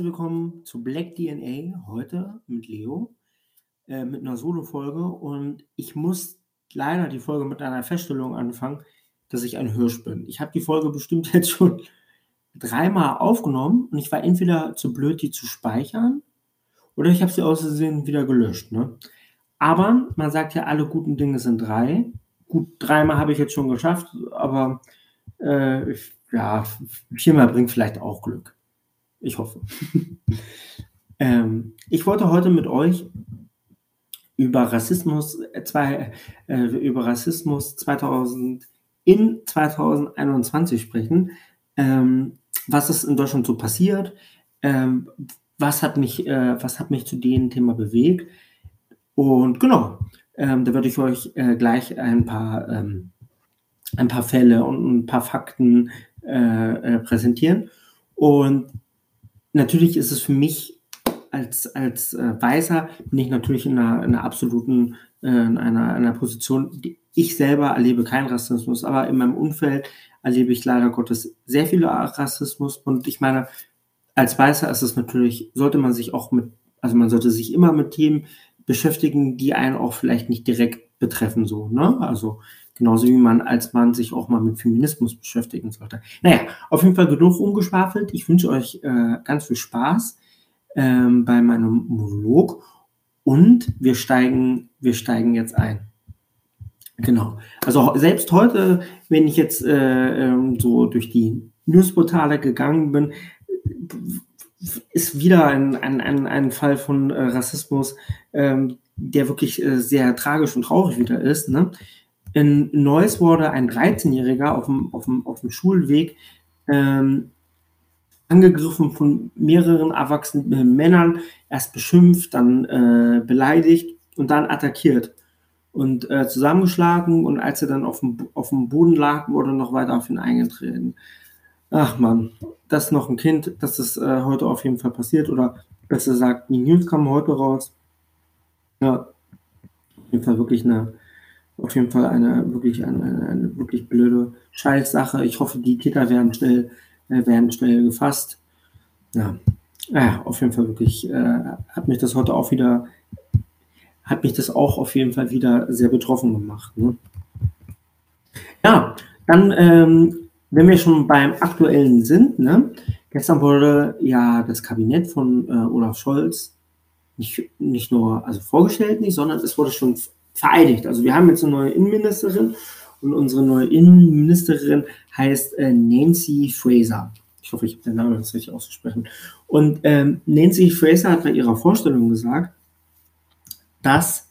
herzlich willkommen zu Black DNA heute mit Leo, äh, mit einer Solo-Folge. Und ich muss leider die Folge mit einer Feststellung anfangen, dass ich ein Hirsch bin. Ich habe die Folge bestimmt jetzt schon dreimal aufgenommen und ich war entweder zu blöd, die zu speichern oder ich habe sie aus wieder gelöscht. Ne? Aber man sagt ja, alle guten Dinge sind drei. Gut, dreimal habe ich jetzt schon geschafft, aber äh, ja, viermal bringt vielleicht auch Glück. Ich hoffe. ähm, ich wollte heute mit euch über Rassismus, äh, zwei, äh, über Rassismus 2000 in 2021 sprechen. Ähm, was ist in Deutschland so passiert? Ähm, was hat mich, äh, was hat mich zu dem Thema bewegt? Und genau, ähm, da werde ich euch äh, gleich ein paar, ähm, ein paar Fälle und ein paar Fakten äh, äh, präsentieren. Und natürlich ist es für mich als, als äh, Weißer, bin ich natürlich in einer, in einer absoluten, äh, in einer, einer Position, die, ich selber erlebe keinen Rassismus, aber in meinem Umfeld erlebe ich leider Gottes sehr viel Rassismus. Und ich meine, als Weißer ist es natürlich, sollte man sich auch mit, also man sollte sich immer mit Themen beschäftigen, die einen auch vielleicht nicht direkt betreffen, so, ne? Also, genauso wie man als Mann sich auch mal mit Feminismus beschäftigen sollte. Naja, auf jeden Fall genug umgeschwafelt. Ich wünsche euch äh, ganz viel Spaß ähm, bei meinem Monolog und wir steigen, wir steigen jetzt ein. Genau. Also selbst heute, wenn ich jetzt äh, ähm, so durch die Newsportale gegangen bin, ist wieder ein, ein, ein, ein Fall von äh, Rassismus, ähm, der wirklich äh, sehr tragisch und traurig wieder ist. Ne? In Neuss wurde ein 13-Jähriger auf dem, auf, dem, auf dem Schulweg ähm, angegriffen von mehreren erwachsenen Männern, erst beschimpft, dann äh, beleidigt und dann attackiert und äh, zusammengeschlagen und als er dann auf dem, auf dem Boden lag, wurde noch weiter auf ihn eingetreten. Ach man, das ist noch ein Kind, das ist äh, heute auf jeden Fall passiert oder besser gesagt, die News kamen heute raus. Ja, auf jeden Fall wirklich eine, auf jeden Fall eine wirklich eine, eine, eine wirklich blöde Scheißsache. Ich hoffe, die Täter werden schnell, äh, werden schnell gefasst. Ja, ja, auf jeden Fall wirklich äh, hat mich das heute auch wieder, hat mich das auch auf jeden Fall wieder sehr betroffen gemacht. Ne? Ja, dann ähm, wenn wir schon beim aktuellen sind, ne, gestern wurde ja das Kabinett von äh, Olaf Scholz nicht, nicht nur also vorgestellt, nicht, sondern es wurde schon vereidigt. Also wir haben jetzt eine neue Innenministerin und unsere neue Innenministerin heißt äh, Nancy Fraser. Ich hoffe, ich habe den Namen jetzt richtig ausgesprochen. Und ähm, Nancy Fraser hat bei ihrer Vorstellung gesagt, dass,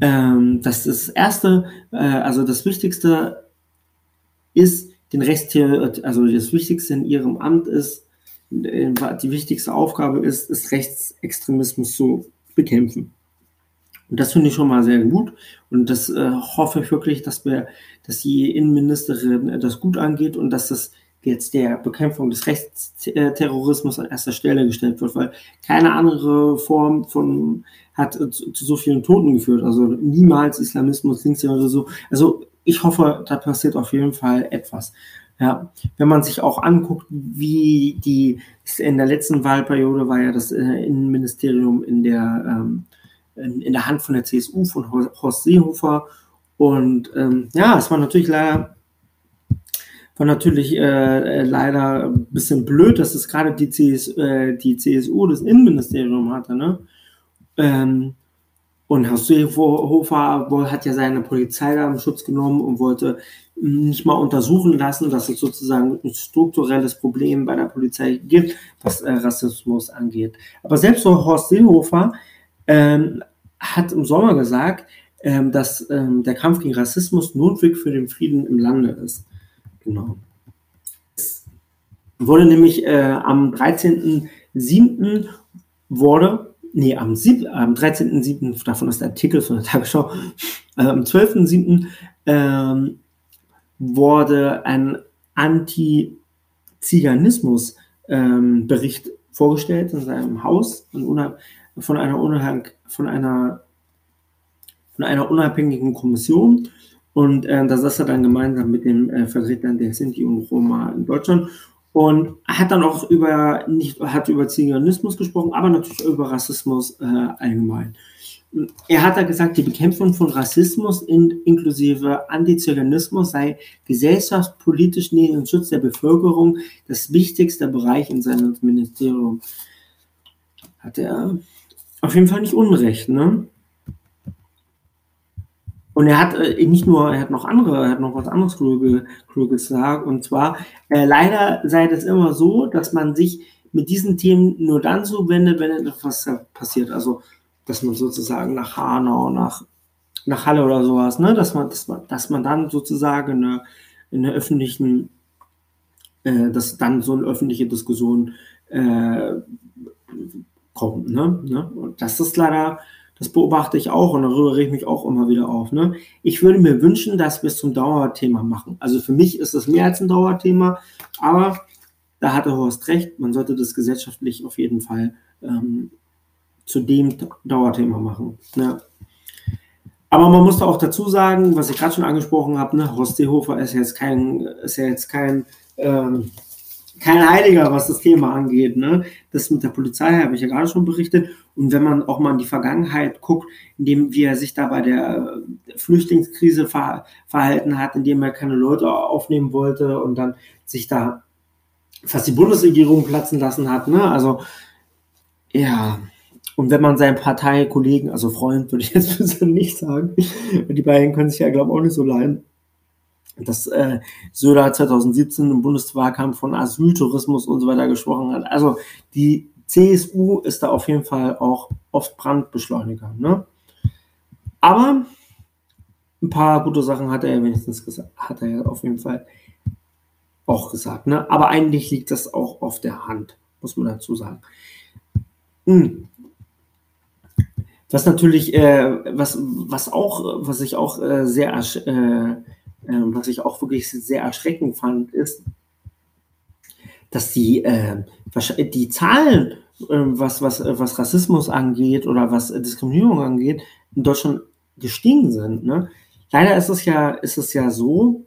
ähm, dass das erste, äh, also das Wichtigste ist, den Rechtstheorie, also das Wichtigste in ihrem Amt ist, äh, die wichtigste Aufgabe ist, ist Rechtsextremismus zu bekämpfen. Und das finde ich schon mal sehr gut. Und das äh, hoffe ich wirklich, dass wir, dass die Innenministerin das gut angeht und dass das jetzt der Bekämpfung des Rechtsterrorismus an erster Stelle gestellt wird, weil keine andere Form von hat zu, zu so vielen Toten geführt. Also niemals Islamismus, links oder so. Also ich hoffe, da passiert auf jeden Fall etwas. Ja, wenn man sich auch anguckt, wie die in der letzten Wahlperiode war ja das äh, Innenministerium in der ähm, in, in, der Hand von der CSU von Horst Seehofer und ähm, ja, es war natürlich leider war natürlich äh, äh leider ein bisschen blöd, dass es gerade die, CS, äh, die CSU das Innenministerium hatte, ne? Ähm, und Herr Seehofer hat ja seine Polizei da im Schutz genommen und wollte nicht mal untersuchen lassen, dass es sozusagen ein strukturelles Problem bei der Polizei gibt, was äh, Rassismus angeht. Aber selbst so Horst Seehofer ähm, hat im Sommer gesagt, ähm, dass ähm, der Kampf gegen Rassismus notwendig für den Frieden im Lande ist. Genau. Es wurde nämlich äh, am 13.07. wurde nee, am, am 13.07., davon ist der Artikel von der Tagesschau, also am 12.07. Ähm, wurde ein Anti-Ziganismus-Bericht ähm, vorgestellt in seinem Haus von einer, einer, von einer, von einer unabhängigen Kommission. Und äh, da saß er dann gemeinsam mit den äh, Vertretern der Sinti und Roma in Deutschland. und hat dann auch über, nicht, hat über Ziganismus gesprochen, aber natürlich über Rassismus äh, allgemein. Er hat da gesagt, die Bekämpfung von Rassismus in, inklusive Antiziganismus sei gesellschaftspolitisch neben dem Schutz der Bevölkerung das wichtigste Bereich in seinem Ministerium. Hat er auf jeden Fall nicht Unrecht, ne? Und er hat äh, nicht nur, er hat noch andere, er hat noch was anderes Kluges, gesagt. Und zwar, äh, leider sei das immer so, dass man sich mit diesen Themen nur dann zuwendet, wenn etwas passiert. Also, dass man sozusagen nach Hanau, nach, nach Halle oder sowas, ne, dass man, dass man, dass man dann sozusagen in der, in der öffentlichen, äh, dass dann so eine öffentliche Diskussion äh, kommt, ne? ne? Und das ist leider das beobachte ich auch und darüber rege ich mich auch immer wieder auf. Ne? Ich würde mir wünschen, dass wir es zum Dauerthema machen. Also für mich ist es mehr als ein Dauerthema, aber da hatte Horst recht, man sollte das gesellschaftlich auf jeden Fall ähm, zu dem Dauerthema machen. Ne? Aber man muss auch dazu sagen, was ich gerade schon angesprochen habe, ne, Horst Seehofer ist jetzt kein, ist ja jetzt kein ähm, kein Heiliger, was das Thema angeht. Ne? Das mit der Polizei habe ich ja gerade schon berichtet. Und wenn man auch mal in die Vergangenheit guckt, indem wie er sich da bei der äh, Flüchtlingskrise ver verhalten hat, indem er keine Leute aufnehmen wollte und dann sich da fast die Bundesregierung platzen lassen hat. Ne? Also ja, und wenn man seinen Parteikollegen, also Freund würde ich jetzt nicht sagen, die beiden können sich ja, glaube ich, auch nicht so leiden, dass äh, Söder 2017 im Bundeswahlkampf von Asyltourismus und so weiter gesprochen hat. Also die CSU ist da auf jeden Fall auch oft Brandbeschleuniger. Ne? Aber ein paar gute Sachen hat er ja wenigstens gesagt, hat er ja auf jeden Fall auch gesagt. Ne? Aber eigentlich liegt das auch auf der Hand, muss man dazu sagen. Hm. Was natürlich, äh, was, was auch, was ich auch äh, sehr äh, ähm, was ich auch wirklich sehr erschreckend fand, ist, dass die, äh, die Zahlen, äh, was, was, was Rassismus angeht oder was Diskriminierung angeht, in Deutschland gestiegen sind. Ne? Leider ist es ja, ist es ja so,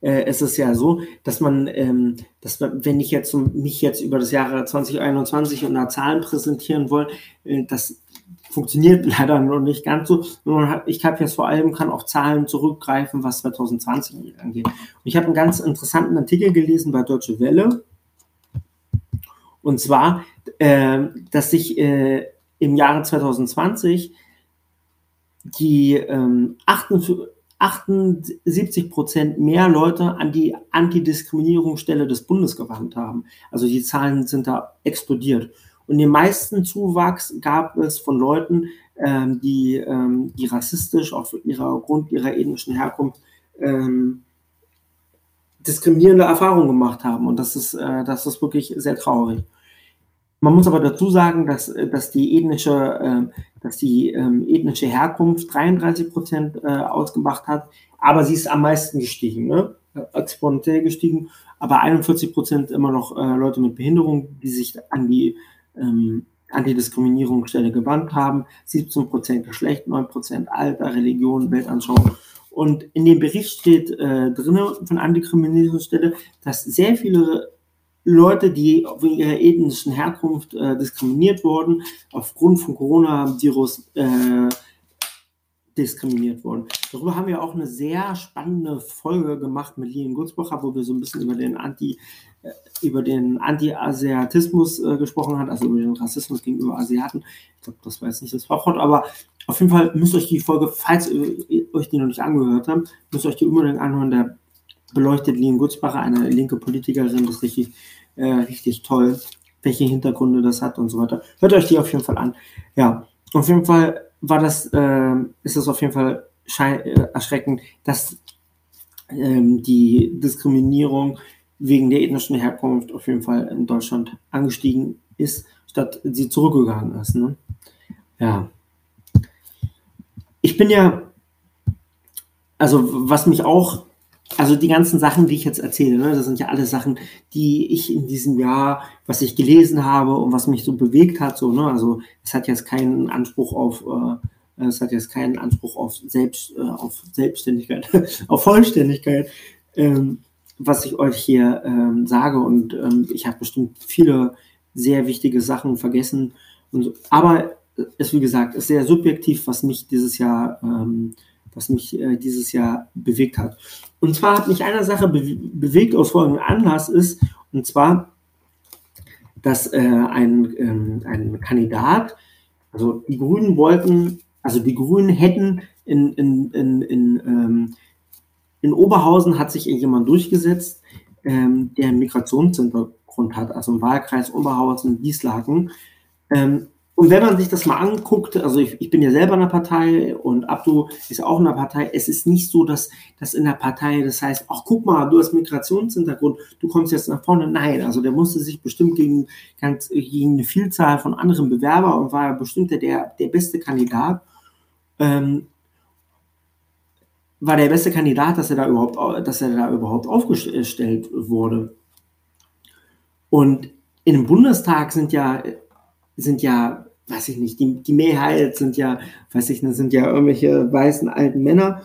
äh, ist ja so, dass man, ähm, dass man, wenn ich jetzt mich jetzt über das Jahre 2021 und Zahlen präsentieren will, äh, dass funktioniert leider noch nicht ganz so. Ich habe jetzt vor allem kann auf Zahlen zurückgreifen, was 2020 angeht. Und ich habe einen ganz interessanten Artikel gelesen bei Deutsche Welle. Und zwar, äh, dass sich äh, im Jahre 2020 die ähm, 78 Prozent mehr Leute an die Antidiskriminierungsstelle des Bundes gewandt haben. Also die Zahlen sind da explodiert. Und den meisten Zuwachs gab es von Leuten, ähm, die, ähm, die rassistisch aufgrund ihrer ethnischen Herkunft ähm, diskriminierende Erfahrungen gemacht haben. Und das ist, äh, das ist wirklich sehr traurig. Man muss aber dazu sagen, dass, dass die ethnische, äh, dass die ähm, ethnische Herkunft 33 Prozent äh, ausgemacht hat, aber sie ist am meisten gestiegen, ne? exponentiell gestiegen, aber 41 Prozent immer noch äh, Leute mit Behinderung, die sich an die ähm, Antidiskriminierungsstelle gewandt haben, 17 Prozent Geschlecht, 9 Prozent Alter, Religion, Weltanschauung. Und in dem Bericht steht äh, drin von Antidiskriminierungsstelle, dass sehr viele Leute, die wegen ihrer ethnischen Herkunft äh, diskriminiert wurden, aufgrund von Coronavirus äh, diskriminiert wurden. Darüber haben wir auch eine sehr spannende Folge gemacht mit Lien Gutzbacher, wo wir so ein bisschen über den Anti, äh, über den Anti-Asiatismus äh, gesprochen haben, also über den Rassismus gegenüber Asiaten. Ich glaube, das war jetzt nicht das Fachwort, aber auf jeden Fall müsst euch die Folge, falls ihr euch die noch nicht angehört habt, müsst euch die unbedingt anhören. Da beleuchtet Lien Gutzbacher, eine linke Politikerin, das ist richtig, äh, richtig toll, welche Hintergründe das hat und so weiter. Hört euch die auf jeden Fall an. Ja, auf jeden Fall war das, äh, ist es auf jeden Fall äh, erschreckend, dass ähm, die Diskriminierung wegen der ethnischen Herkunft auf jeden Fall in Deutschland angestiegen ist, statt sie zurückgegangen ist. Ne? Ja. Ich bin ja, also was mich auch, also die ganzen Sachen, die ich jetzt erzähle, ne, das sind ja alles Sachen, die ich in diesem Jahr, was ich gelesen habe und was mich so bewegt hat, so, ne, also es hat jetzt keinen Anspruch auf, äh, es hat jetzt keinen Anspruch auf Selbst, äh, auf Selbstständigkeit, auf Vollständigkeit. Ähm, was ich euch hier ähm, sage und ähm, ich habe bestimmt viele sehr wichtige Sachen vergessen. So. Aber es, wie gesagt, ist sehr subjektiv, was mich dieses Jahr, ähm, was mich äh, dieses Jahr bewegt hat. Und zwar hat mich eine Sache be bewegt aus folgendem Anlass ist, und zwar, dass äh, ein, ähm, ein Kandidat, also die Grünen wollten, also die Grünen hätten in, in, in, in, ähm, in Oberhausen hat sich jemand durchgesetzt, ähm, der einen Migrationshintergrund hat, also im Wahlkreis Oberhausen, Wieslagen. Ähm, und wenn man sich das mal anguckt, also ich, ich bin ja selber in einer Partei und Abdu ist auch in einer Partei, es ist nicht so, dass das in der Partei, das heißt, ach guck mal, du hast Migrationshintergrund, du kommst jetzt nach vorne. Nein, also der musste sich bestimmt gegen, ganz, gegen eine Vielzahl von anderen Bewerbern und war bestimmt der, der beste Kandidat. Ähm, war der beste Kandidat, dass er da überhaupt, dass er da überhaupt aufgestellt wurde. Und in dem Bundestag sind ja, sind ja weiß ich nicht, die, die Mehrheit sind ja, weiß ich nicht, sind ja irgendwelche weißen alten Männer.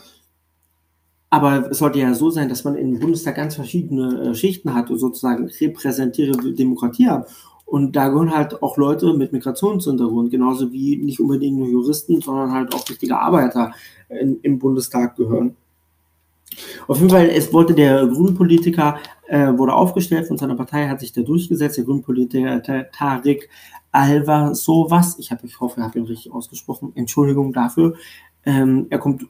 Aber es sollte ja so sein, dass man im Bundestag ganz verschiedene äh, Schichten hat und sozusagen repräsentierende Demokratie hat. Und da gehören halt auch Leute mit Migrationshintergrund, genauso wie nicht unbedingt nur Juristen, sondern halt auch richtige Arbeiter in, im Bundestag gehören. Auf jeden Fall, es wollte der Grünpolitiker, äh, wurde aufgestellt von seiner Partei, hat sich da durchgesetzt, der Grünpolitiker Tarik Alva sowas. Ich, hab, ich hoffe, ich habe ihn richtig ausgesprochen. Entschuldigung dafür. Ähm, er kommt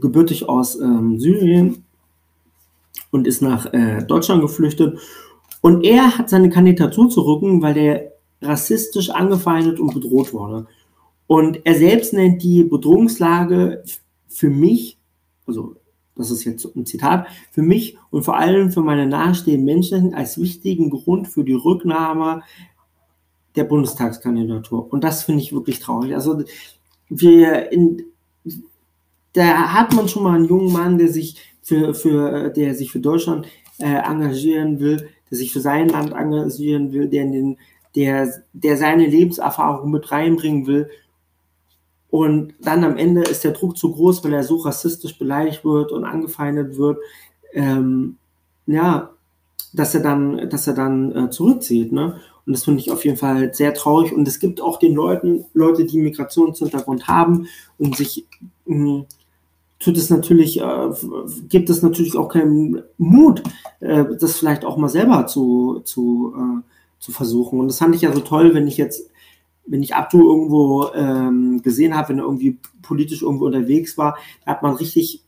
gebürtig aus ähm, Syrien und ist nach äh, Deutschland geflüchtet. Und er hat seine Kandidatur zurücken, weil er rassistisch angefeindet und bedroht wurde. Und er selbst nennt die Bedrohungslage für mich, also das ist jetzt ein Zitat, für mich und vor allem für meine nahestehenden Menschen als wichtigen Grund für die Rücknahme der Bundestagskandidatur. Und das finde ich wirklich traurig. Also wir in, da hat man schon mal einen jungen Mann, der sich für, für, der sich für Deutschland äh, engagieren will, der sich für sein Land engagieren will, der, den, der, der seine Lebenserfahrung mit reinbringen will. Und dann am Ende ist der Druck zu groß, weil er so rassistisch beleidigt wird und angefeindet wird. Ähm, ja, dass er dann, dass er dann äh, zurückzieht. Ne? Und das finde ich auf jeden Fall sehr traurig. Und es gibt auch den Leuten, Leute, die Migrationshintergrund haben und sich mh, hm, tut es natürlich, äh, gibt es natürlich auch keinen Mut, äh, das vielleicht auch mal selber zu, zu, äh, zu versuchen. Und das fand ich ja so toll, wenn ich jetzt, wenn ich Abdu irgendwo ähm, gesehen habe, wenn er irgendwie politisch irgendwo unterwegs war, da hat man richtig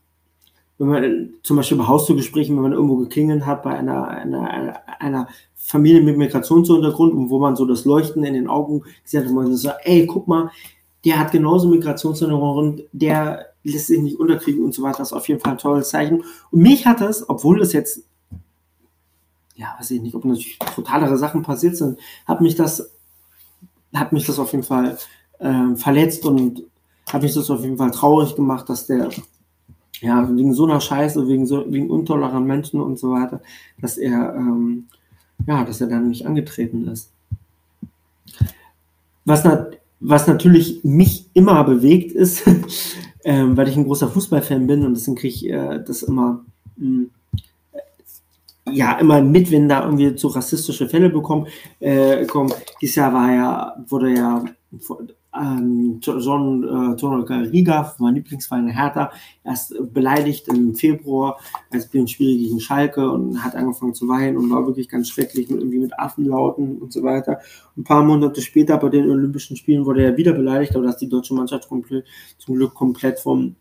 wenn man zum Beispiel bei Haustürgesprächen, wenn man irgendwo geklingelt hat bei einer, einer, einer Familie mit Migrationshintergrund und wo man so das Leuchten in den Augen gesehen hat, wo man so sagt, ey, guck mal, der hat genauso Migrationshintergrund, der lässt sich nicht unterkriegen und so weiter. Das ist auf jeden Fall ein tolles Zeichen. Und mich hat das, obwohl das jetzt, ja, weiß ich nicht, ob natürlich totalere Sachen passiert sind, hat mich das, hat mich das auf jeden Fall äh, verletzt und hat mich das auf jeden Fall traurig gemacht, dass der ja, wegen so einer Scheiße, wegen so, wegen intoleranten Menschen und so weiter, dass er, ähm, ja, dass er dann nicht angetreten ist. Was, na, was natürlich mich immer bewegt ist, ähm, weil ich ein großer Fußballfan bin und deswegen kriege ich äh, das immer, mh, hm, ja, immer mit, wenn da irgendwie zu rassistische Fälle bekommen, äh, kommen. Dieses Jahr war ja, wurde ja ähm, John äh, Torreca mein Lieblingsverein Hertha, erst beleidigt im Februar als bin Spiel gegen Schalke und hat angefangen zu weinen und war wirklich ganz schrecklich mit irgendwie mit Affenlauten und so weiter. Ein paar Monate später bei den Olympischen Spielen wurde er wieder beleidigt, aber dass die deutsche Mannschaft komplett, zum Glück komplett vom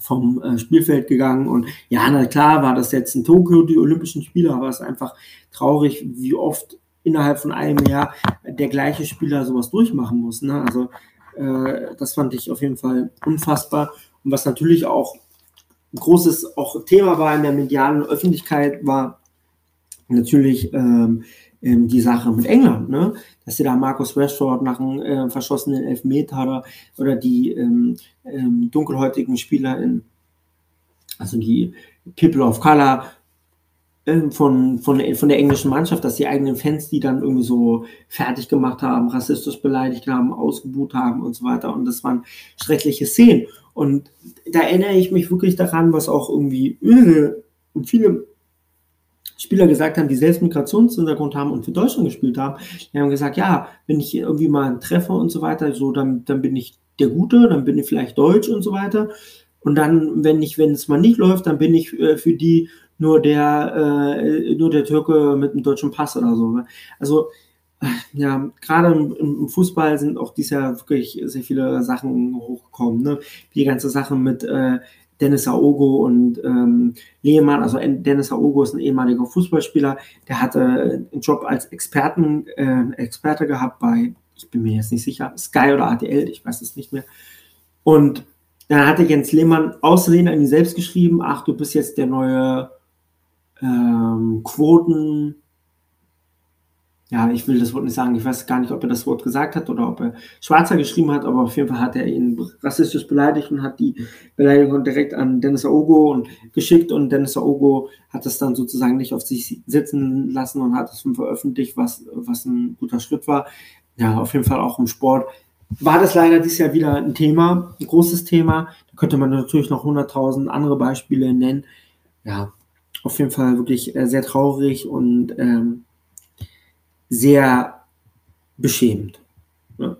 vom äh, Spielfeld gegangen und ja, na klar war das jetzt in Tokio die Olympischen Spiele, aber es ist einfach traurig, wie oft innerhalb von einem Jahr der gleiche Spieler sowas durchmachen muss. Ne? Also äh, das fand ich auf jeden Fall unfassbar. Und was natürlich auch ein großes auch Thema war in der medialen Öffentlichkeit, war natürlich ähm, ähm, die Sache mit England, ne? dass sie da Markus Rashford nach einem äh, verschossenen Elfmeter oder, oder die ähm, ähm, dunkelhäutigen Spieler in, also die People of Color ähm, von, von, von der englischen Mannschaft, dass die eigenen Fans die dann irgendwie so fertig gemacht haben, rassistisch beleidigt haben, ausgebuht haben und so weiter. Und das waren schreckliche Szenen. Und da erinnere ich mich wirklich daran, was auch irgendwie viele Spieler gesagt haben, die selbst Migrationshintergrund haben und für Deutschland gespielt haben, die haben gesagt, ja, wenn ich irgendwie mal einen treffe und so weiter, so dann, dann bin ich der Gute, dann bin ich vielleicht Deutsch und so weiter. Und dann, wenn ich, wenn es mal nicht läuft, dann bin ich äh, für die nur der, äh, nur der Türke mit einem deutschen Pass oder so. Ne? Also ja, gerade im, im, Fußball sind auch dieses Jahr wirklich sehr viele Sachen hochgekommen. Ne? Die ganze Sache mit äh, Dennis Aogo und ähm, Lehmann, also Dennis Aogo ist ein ehemaliger Fußballspieler, der hatte einen Job als Experten, äh, Experte gehabt bei, ich bin mir jetzt nicht sicher, Sky oder ATL, ich weiß es nicht mehr. Und dann hatte Jens Lehmann außerdem an ihn selbst geschrieben, ach, du bist jetzt der neue ähm, Quoten, ja, ich will das Wort nicht sagen, ich weiß gar nicht, ob er das Wort gesagt hat oder ob er Schwarzer geschrieben hat, aber auf jeden Fall hat er ihn rassistisch beleidigt und hat die Beleidigung direkt an Dennis Aogo und geschickt und Dennis Aogo hat es dann sozusagen nicht auf sich sitzen lassen und hat es veröffentlicht, was, was ein guter Schritt war. Ja, auf jeden Fall auch im Sport war das leider dieses Jahr wieder ein Thema, ein großes Thema. Da könnte man natürlich noch 100.000 andere Beispiele nennen. Ja, auf jeden Fall wirklich äh, sehr traurig und ähm, sehr beschämend. Ja.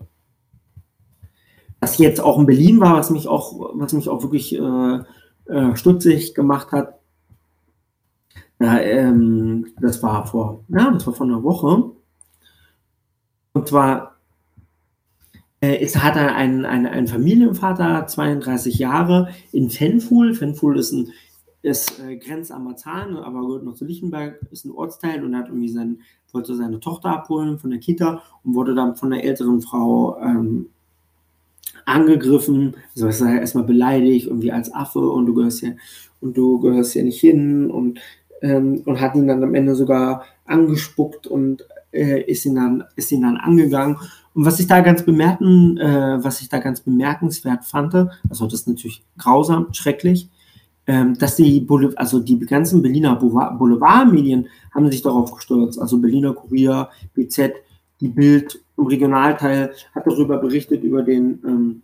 Was jetzt auch in Berlin war, was mich auch, was mich auch wirklich äh, äh, stutzig gemacht hat, ja, ähm, das war vor, ja, das war vor einer Woche. Und zwar äh, ist, hat er einen, einen Familienvater, 32 Jahre, in Fenful. Fenful ist ein ist äh, grenzt am Marzahn, aber gehört noch zu Lichtenberg, ist ein Ortsteil und hat irgendwie sein, wollte seine Tochter abholen von der Kita und wurde dann von der älteren Frau ähm, angegriffen, also ist er erstmal beleidigt, irgendwie als Affe und du gehörst hier und du gehörst hier nicht hin und, ähm, und hat ihn dann am Ende sogar angespuckt und äh, ist ihn dann, ist ihn dann angegangen. Und was ich da ganz bemerken, äh, was ich da ganz bemerkenswert fand, also das ist natürlich grausam, schrecklich, dass die, also die ganzen Berliner Boulevardmedien haben sich darauf gestürzt. Also Berliner Kurier, BZ, die Bild im Regionalteil hat darüber berichtet, über den, ähm,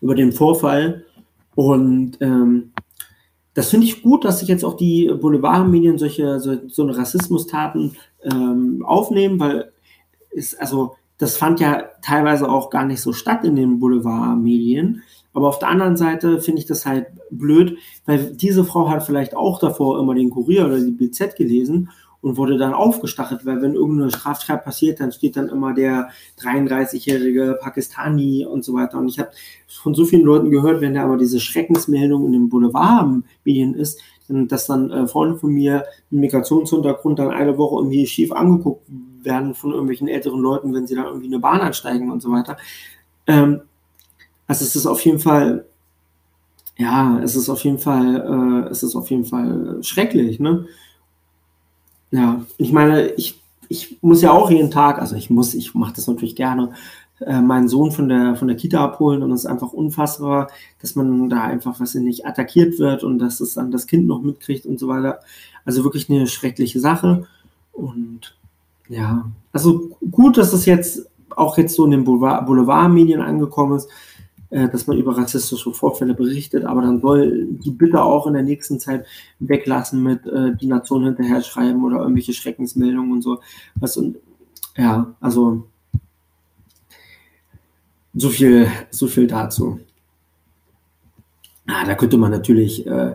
über den Vorfall. Und ähm, das finde ich gut, dass sich jetzt auch die Boulevardmedien solche, so, so eine Rassismustaten ähm, aufnehmen, weil es, also, das fand ja teilweise auch gar nicht so statt in den Boulevardmedien. Aber auf der anderen Seite finde ich das halt blöd, weil diese Frau hat vielleicht auch davor immer den Kurier oder die BZ gelesen und wurde dann aufgestachelt, weil wenn irgendeine Straftat passiert, dann steht dann immer der 33-jährige Pakistani und so weiter. Und ich habe von so vielen Leuten gehört, wenn da aber diese Schreckensmeldung in den Boulevardmedien ist, dass dann äh, Freunde von mir mit Migrationshintergrund dann eine Woche irgendwie schief angeguckt werden von irgendwelchen älteren Leuten, wenn sie dann irgendwie eine Bahn ansteigen und so weiter. Ähm, also es ist auf jeden Fall, ja, es ist auf jeden Fall, äh, es ist auf jeden Fall schrecklich, ne? Ja, ich meine, ich, ich muss ja auch jeden Tag, also ich muss, ich mache das natürlich gerne, äh, meinen Sohn von der, von der Kita abholen und es ist einfach unfassbar, dass man da einfach, was nicht, attackiert wird und dass es dann das Kind noch mitkriegt und so weiter. Also wirklich eine schreckliche Sache und ja, also gut, dass es jetzt auch jetzt so in den Boulevardmedien angekommen ist. Äh, dass man über rassistische Vorfälle berichtet, aber dann soll die bitte auch in der nächsten Zeit weglassen mit äh, die Nation hinterher schreiben oder irgendwelche Schreckensmeldungen und so. Was und ja, also so viel, so viel dazu. Ah, da könnte man natürlich, äh,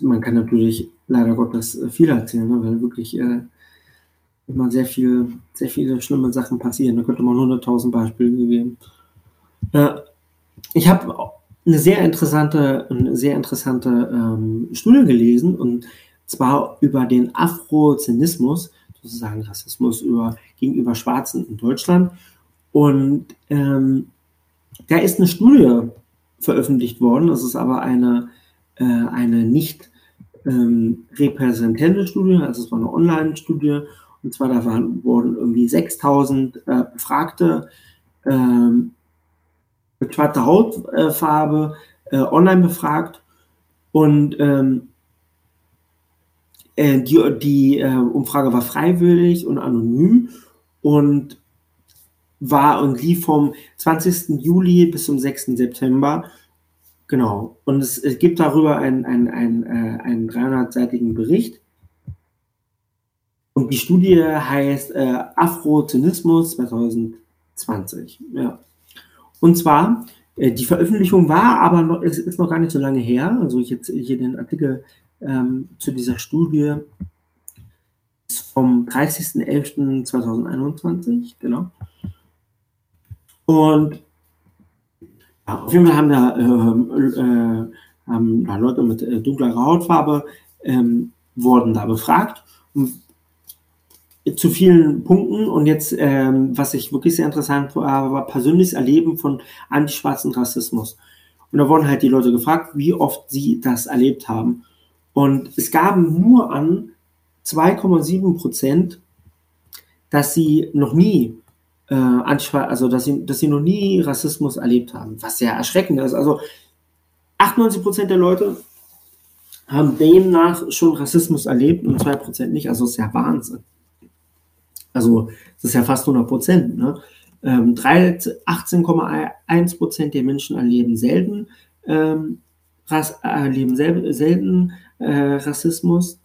man kann natürlich leider Gottes viel erzählen, ne, weil wirklich äh, immer sehr viel, sehr viele schlimme Sachen passieren. Da könnte man 100.000 Beispiele geben. Ja, ich habe eine sehr interessante, eine sehr interessante ähm, Studie gelesen und zwar über den Afrozynismus, sozusagen Rassismus über, gegenüber Schwarzen in Deutschland. Und ähm, da ist eine Studie veröffentlicht worden. Das ist aber eine, äh, eine nicht ähm, repräsentierende Studie, also es war eine Online-Studie. Und zwar da waren, wurden irgendwie 6000 äh, Befragte ähm, mit schwarzer Hautfarbe äh, online befragt und ähm, äh, die, die äh, Umfrage war freiwillig und anonym und war und lief vom 20. Juli bis zum 6. September. Genau. Und es, es gibt darüber einen, einen, einen, äh, einen 300-seitigen Bericht. Und die Studie heißt äh, Afrozynismus 2020. Ja. Und zwar, äh, die Veröffentlichung war aber noch, es ist noch gar nicht so lange her. Also ich jetzt hier den Artikel ähm, zu dieser Studie vom 30.11.2021, genau. Und ja, auf jeden Fall haben da, äh, äh, haben da Leute mit äh, dunklerer Hautfarbe ähm, wurden da befragt zu vielen Punkten. Und jetzt, ähm, was ich wirklich sehr interessant war, war persönliches Erleben von antischwarzen Rassismus. Und da wurden halt die Leute gefragt, wie oft sie das erlebt haben. Und es gaben nur an 2,7 Prozent, dass sie noch nie äh, also dass sie, dass sie noch nie Rassismus erlebt haben, was sehr erschreckend ist. Also 98 Prozent der Leute haben demnach schon Rassismus erlebt und 2 Prozent nicht. Also ist ja Wahnsinn. Also das ist ja fast 100 Prozent. Ne? Ähm, 18,1 Prozent der Menschen erleben selten, ähm, erleben sel selten äh, Rassismus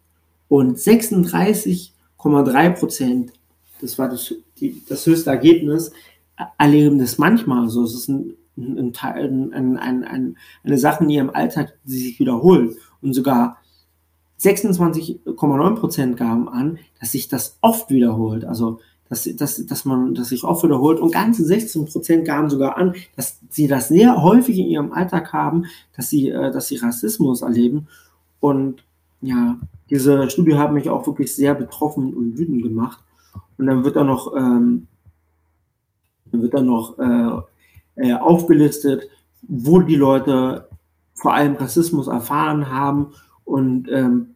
und 36,3 Prozent, das war das, die, das höchste Ergebnis, erleben das manchmal. Also es ist ein, ein, ein, ein, eine Sache, die im Alltag die sich wiederholt und sogar 26,9 Prozent gaben an, dass sich das oft wiederholt. Also, dass, dass, dass man, dass sich oft wiederholt und ganze 16 Prozent gaben sogar an, dass sie das sehr häufig in ihrem Alltag haben, dass sie, äh, dass sie Rassismus erleben. Und ja, diese Studie hat mich auch wirklich sehr betroffen und wütend gemacht. Und dann wird da noch, ähm, wird dann noch äh, äh, aufgelistet, wo die Leute vor allem Rassismus erfahren haben und ähm,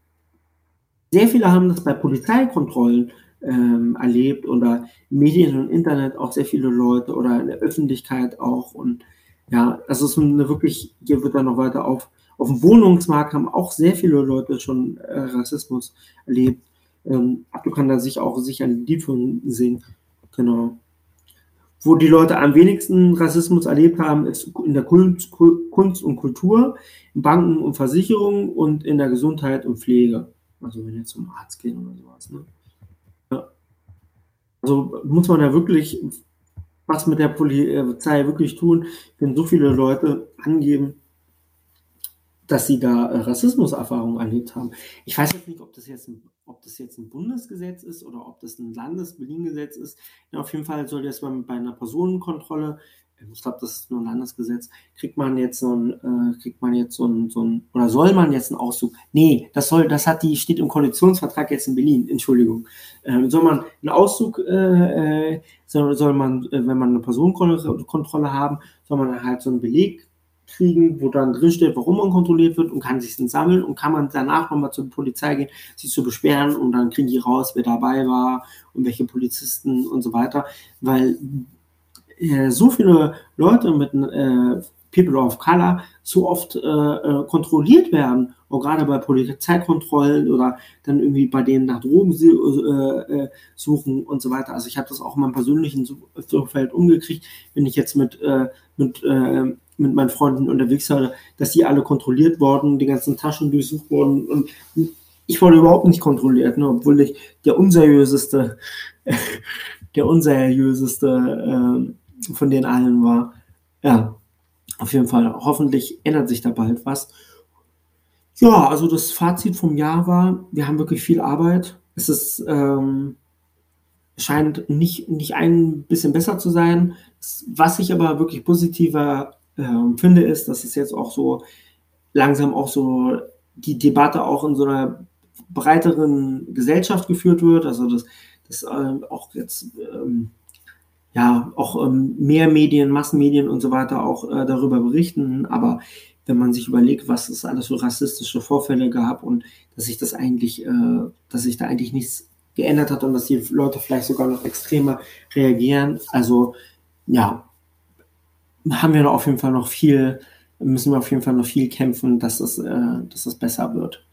sehr viele haben das bei Polizeikontrollen ähm, erlebt oder Medien und Internet auch sehr viele Leute oder in der Öffentlichkeit auch. Und ja, das ist eine wirklich, hier wird dann noch weiter auf. Auf dem Wohnungsmarkt haben auch sehr viele Leute schon äh, Rassismus erlebt. Ähm, du kannst da sich auch sicher ein Lied von singen. Genau. Wo die Leute am wenigsten Rassismus erlebt haben, ist in der Kunst, Kunst und Kultur, in Banken und Versicherungen und in der Gesundheit und Pflege. Also wenn jetzt zum Arzt gehen oder sowas. Ne? Ja. Also muss man da wirklich was mit der Polizei wirklich tun, wenn so viele Leute angeben, dass sie da äh, Rassismuserfahrungen erlebt haben. Ich weiß jetzt nicht, ob das jetzt ein, ob das jetzt ein Bundesgesetz ist oder ob das ein Landes-Berlin-Gesetz ist. Ja, auf jeden Fall soll das bei einer Personenkontrolle ich glaube, das ist nur ein Landesgesetz, kriegt man jetzt so ein, äh, kriegt man jetzt so ein, so ein, oder soll man jetzt einen Auszug? Nee, das soll, das hat die, steht im Koalitionsvertrag jetzt in Berlin, Entschuldigung. Ähm, soll man einen Auszug, äh, äh soll, soll man, äh, wenn man eine Personenkontrolle haben, soll man halt so einen Beleg kriegen, wo dann drinsteht, warum man kontrolliert wird und kann sich dann sammeln und kann man danach nochmal zur Polizei gehen, sich zu beschweren und dann kriegen die raus, wer dabei war und welche Polizisten und so weiter, weil äh, so viele Leute mit äh, People of Color so oft äh, äh, kontrolliert werden, auch gerade bei Polizeikontrollen oder dann irgendwie bei denen nach Drogen äh, äh, suchen und so weiter. Also ich habe das auch in meinem persönlichen Umfeld umgekriegt, wenn ich jetzt mit, äh, mit, äh, mit meinen Freunden unterwegs war, dass die alle kontrolliert wurden, die ganzen Taschen durchsucht wurden und ich wurde überhaupt nicht kontrolliert, ne, obwohl ich der unseriöseste, der unseriöseste äh, von den allen war. Ja, auf jeden Fall. Hoffentlich ändert sich da bald was. Ja, also das Fazit vom Jahr war, wir haben wirklich viel Arbeit. Es ist, ähm, scheint nicht, nicht ein bisschen besser zu sein. Was ich aber wirklich positiver äh, finde, ist, dass es jetzt auch so langsam auch so die Debatte auch in so einer breiteren Gesellschaft geführt wird. Also dass, dass äh, auch jetzt ähm, ja auch ähm, mehr Medien, Massenmedien und so weiter auch äh, darüber berichten. Aber wenn man sich überlegt, was es alles für rassistische Vorfälle gab und dass sich das eigentlich, äh, dass sich da eigentlich nichts geändert hat und dass die Leute vielleicht sogar noch extremer reagieren. Also ja, haben wir da auf jeden Fall noch viel, müssen wir auf jeden Fall noch viel kämpfen, dass das, äh, dass das besser wird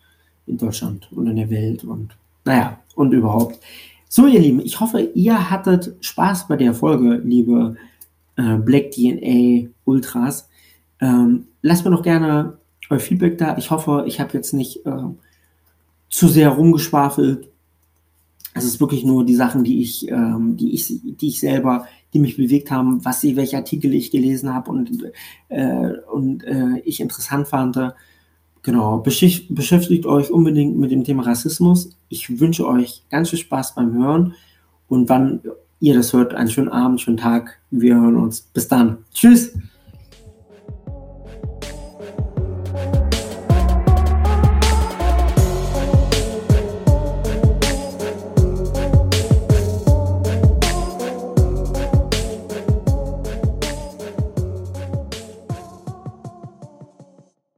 in Deutschland und in der Welt und naja, und überhaupt. So, ihr Lieben, ich hoffe, ihr hattet Spaß bei der Folge, liebe äh, Black DNA Ultras. Ähm, lasst mir doch gerne euer Feedback da. Ich hoffe, ich habe jetzt nicht äh, zu sehr rumgeschwafelt. es ist wirklich nur die Sachen, die ich, ähm, die ich, die ich selber, die mich bewegt haben, was ich, welche Artikel ich gelesen habe und, äh, und äh, ich interessant fand. Genau, beschäftigt euch unbedingt mit dem Thema Rassismus. Ich wünsche euch ganz viel Spaß beim Hören und wann ihr das hört, einen schönen Abend, schönen Tag. Wir hören uns. Bis dann. Tschüss.